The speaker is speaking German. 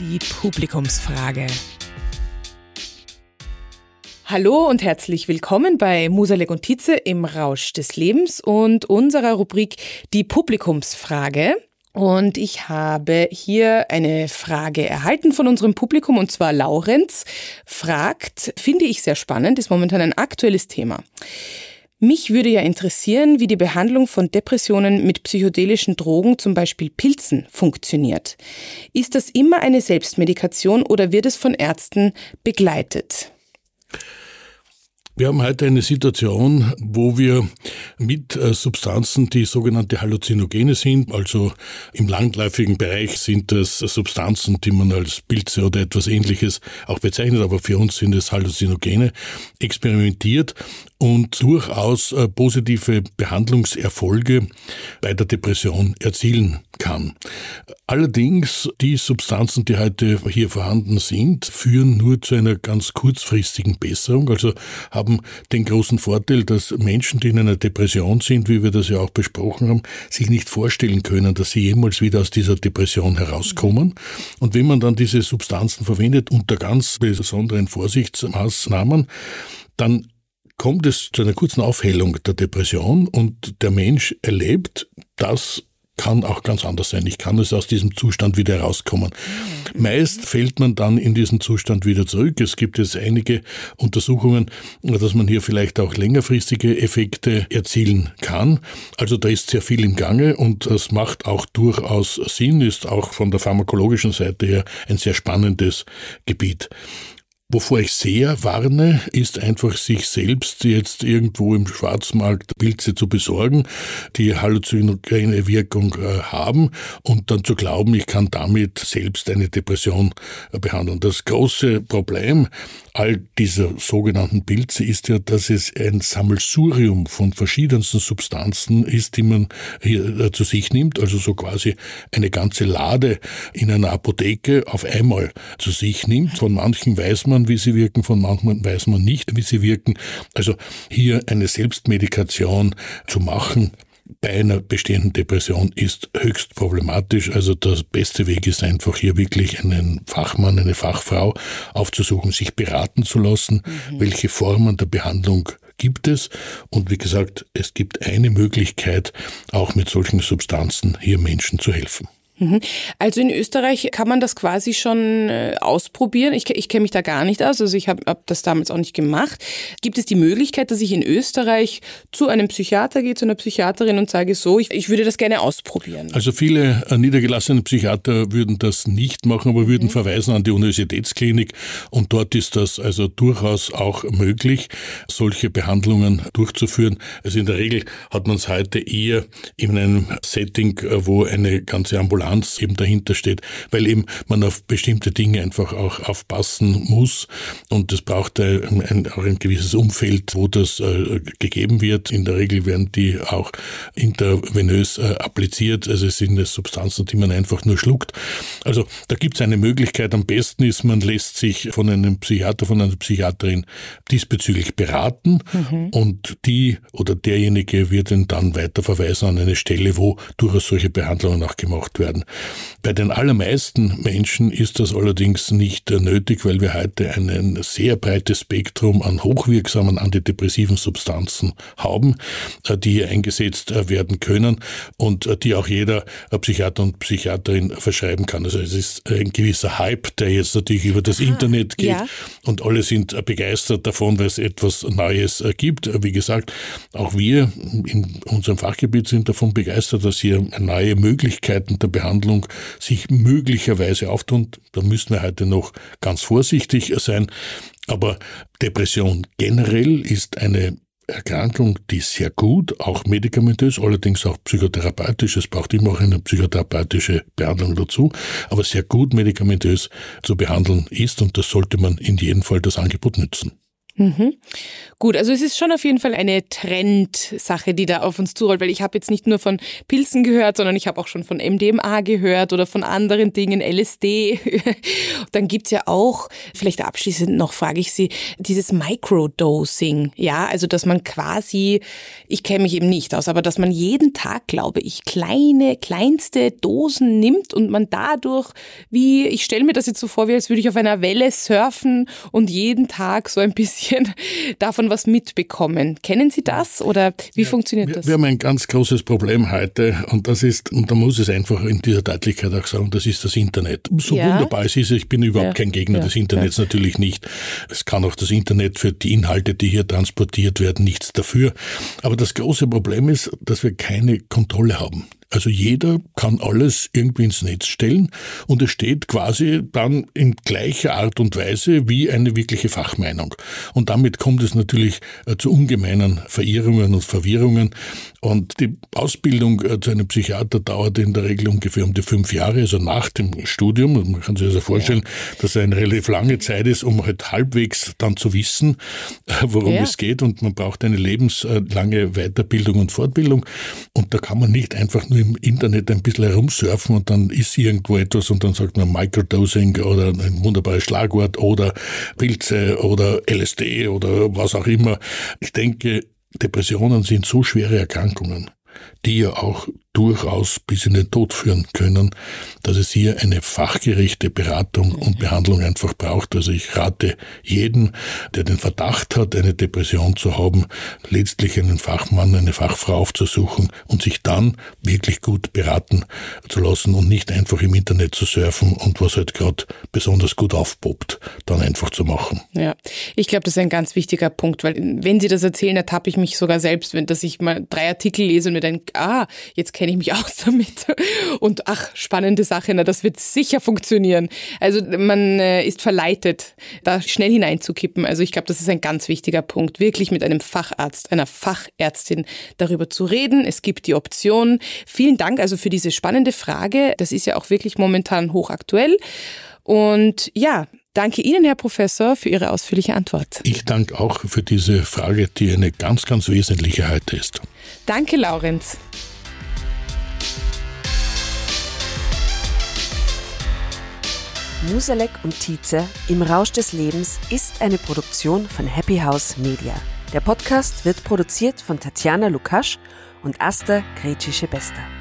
Die Publikumsfrage. Hallo und herzlich willkommen bei Musalek und Tietze im Rausch des Lebens und unserer Rubrik Die Publikumsfrage. Und ich habe hier eine Frage erhalten von unserem Publikum und zwar Laurenz fragt, finde ich sehr spannend, ist momentan ein aktuelles Thema. Mich würde ja interessieren, wie die Behandlung von Depressionen mit psychedelischen Drogen, zum Beispiel Pilzen, funktioniert. Ist das immer eine Selbstmedikation oder wird es von Ärzten begleitet? Wir haben heute eine Situation, wo wir mit äh, Substanzen, die sogenannte Halluzinogene sind, also im langläufigen Bereich sind das Substanzen, die man als Pilze oder etwas ähnliches auch bezeichnet, aber für uns sind es Halluzinogene, experimentiert und durchaus äh, positive Behandlungserfolge bei der Depression erzielen kann. Allerdings, die Substanzen, die heute hier vorhanden sind, führen nur zu einer ganz kurzfristigen Besserung, also haben den großen Vorteil, dass Menschen, die in einer Depression sind, wie wir das ja auch besprochen haben, sich nicht vorstellen können, dass sie jemals wieder aus dieser Depression herauskommen. Und wenn man dann diese Substanzen verwendet unter ganz besonderen Vorsichtsmaßnahmen, dann kommt es zu einer kurzen Aufhellung der Depression und der Mensch erlebt, das kann auch ganz anders sein. Ich kann es aus diesem Zustand wieder herauskommen. Meist fällt man dann in diesen Zustand wieder zurück. Es gibt jetzt einige Untersuchungen, dass man hier vielleicht auch längerfristige Effekte erzielen kann. Also da ist sehr viel im Gange und das macht auch durchaus Sinn, ist auch von der pharmakologischen Seite her ein sehr spannendes Gebiet. Wovor ich sehr warne, ist einfach sich selbst jetzt irgendwo im Schwarzmarkt Pilze zu besorgen, die halluzinogene Wirkung äh, haben und dann zu glauben, ich kann damit selbst eine Depression äh, behandeln. Das große Problem all dieser sogenannten Pilze ist ja, dass es ein Sammelsurium von verschiedensten Substanzen ist, die man hier äh, zu sich nimmt, also so quasi eine ganze Lade in einer Apotheke auf einmal zu sich nimmt. Von manchen weiß man, man, wie sie wirken, von manchen weiß man nicht, wie sie wirken. Also hier eine Selbstmedikation zu machen, bei einer bestehenden Depression ist höchst problematisch. Also der beste Weg ist einfach hier wirklich einen Fachmann, eine Fachfrau aufzusuchen, sich beraten zu lassen, mhm. welche Formen der Behandlung gibt es. Und wie gesagt, es gibt eine Möglichkeit, auch mit solchen Substanzen hier Menschen zu helfen. Mhm. Also in Österreich kann man das quasi schon äh, ausprobieren. Ich, ich kenne mich da gar nicht aus, also ich habe hab das damals auch nicht gemacht. Gibt es die Möglichkeit, dass ich in Österreich zu einem Psychiater gehe, zu einer Psychiaterin und sage so, ich, ich würde das gerne ausprobieren? Also viele äh, niedergelassene Psychiater würden das nicht machen, aber würden mhm. verweisen an die Universitätsklinik und dort ist das also durchaus auch möglich, solche Behandlungen durchzuführen. Also in der Regel hat man es heute eher in einem Setting, äh, wo eine ganze Ambulanz Toleranz eben dahinter steht, weil eben man auf bestimmte Dinge einfach auch aufpassen muss und es braucht ein, ein, auch ein gewisses Umfeld, wo das äh, gegeben wird. In der Regel werden die auch intravenös äh, appliziert, also es sind Substanzen, die man einfach nur schluckt. Also da gibt es eine Möglichkeit. Am besten ist, man lässt sich von einem Psychiater, von einer Psychiaterin diesbezüglich beraten mhm. und die oder derjenige wird dann weiter verweisen an eine Stelle, wo durchaus solche Behandlungen auch gemacht werden werden. Bei den allermeisten Menschen ist das allerdings nicht nötig, weil wir heute ein sehr breites Spektrum an hochwirksamen antidepressiven Substanzen haben, äh, die hier eingesetzt äh, werden können und äh, die auch jeder Psychiater und Psychiaterin verschreiben kann. Also es ist ein gewisser Hype, der jetzt natürlich über das Aha, Internet geht ja. und alle sind begeistert davon, weil es etwas Neues gibt. Wie gesagt, auch wir in unserem Fachgebiet sind davon begeistert, dass hier neue Möglichkeiten der Behandlung sich möglicherweise auftun. Da müssen wir heute noch ganz vorsichtig sein. Aber Depression generell ist eine Erkrankung, die sehr gut, auch medikamentös, allerdings auch psychotherapeutisch, es braucht immer auch eine psychotherapeutische Behandlung dazu, aber sehr gut medikamentös zu behandeln ist und das sollte man in jedem Fall das Angebot nützen. Mhm. Gut, also es ist schon auf jeden Fall eine Trendsache, die da auf uns zurollt, weil ich habe jetzt nicht nur von Pilzen gehört, sondern ich habe auch schon von MDMA gehört oder von anderen Dingen, LSD. Dann gibt's ja auch, vielleicht abschließend noch frage ich Sie, dieses Microdosing, ja, also dass man quasi, ich kenne mich eben nicht aus, aber dass man jeden Tag, glaube ich, kleine, kleinste Dosen nimmt und man dadurch, wie, ich stelle mir das jetzt so vor, wie als würde ich auf einer Welle surfen und jeden Tag so ein bisschen bisschen davon was mitbekommen. Kennen Sie das oder wie ja, funktioniert das? Wir haben ein ganz großes Problem heute und das ist, und da muss es einfach in dieser Deutlichkeit auch sagen, das ist das Internet. So ja. wunderbar es ist, ich bin überhaupt ja. kein Gegner des Internets, natürlich nicht. Es kann auch das Internet für die Inhalte, die hier transportiert werden, nichts dafür. Aber das große Problem ist, dass wir keine Kontrolle haben. Also jeder kann alles irgendwie ins Netz stellen und es steht quasi dann in gleicher Art und Weise wie eine wirkliche Fachmeinung. Und damit kommt es natürlich äh, zu ungemeinen Verirrungen und Verwirrungen. Und die Ausbildung äh, zu einem Psychiater dauert in der Regel ungefähr um die fünf Jahre, also nach dem Studium. Und man kann sich also vorstellen, dass es eine relativ lange Zeit ist, um halt halbwegs dann zu wissen, äh, worum ja. es geht. Und man braucht eine lebenslange Weiterbildung und Fortbildung. Und da kann man nicht einfach nur im Internet ein bisschen herumsurfen und dann ist irgendwo etwas und dann sagt man Microdosing oder ein wunderbares Schlagwort oder Pilze oder LSD oder was auch immer. Ich denke, Depressionen sind so schwere Erkrankungen, die ja auch durchaus bis in den Tod führen können, dass es hier eine fachgerechte Beratung und Behandlung einfach braucht. Also ich rate jeden, der den Verdacht hat, eine Depression zu haben, letztlich einen Fachmann, eine Fachfrau aufzusuchen und sich dann wirklich gut beraten zu lassen und nicht einfach im Internet zu surfen und was halt gerade besonders gut aufpoppt, dann einfach zu machen. Ja, ich glaube, das ist ein ganz wichtiger Punkt, weil wenn Sie das erzählen, ertappe ich mich sogar selbst, wenn dass ich mal drei Artikel lese und mir denke, ah, jetzt kenne ich mich aus damit. Und ach, spannende Sache, na, das wird sicher funktionieren. Also man äh, ist verleitet, da schnell hineinzukippen. Also ich glaube, das ist ein ganz wichtiger Punkt, wirklich mit einem Facharzt, einer Fachärztin darüber zu reden. Es gibt die Option. Vielen Dank also für diese spannende Frage. Das ist ja auch wirklich momentan hochaktuell. Und ja, Danke Ihnen, Herr Professor, für Ihre ausführliche Antwort. Ich danke auch für diese Frage, die eine ganz, ganz wesentliche heute ist. Danke, Laurenz. Musalek und Tietze im Rausch des Lebens ist eine Produktion von Happy House Media. Der Podcast wird produziert von Tatjana Lukasch und Asta Gretschi-Bester.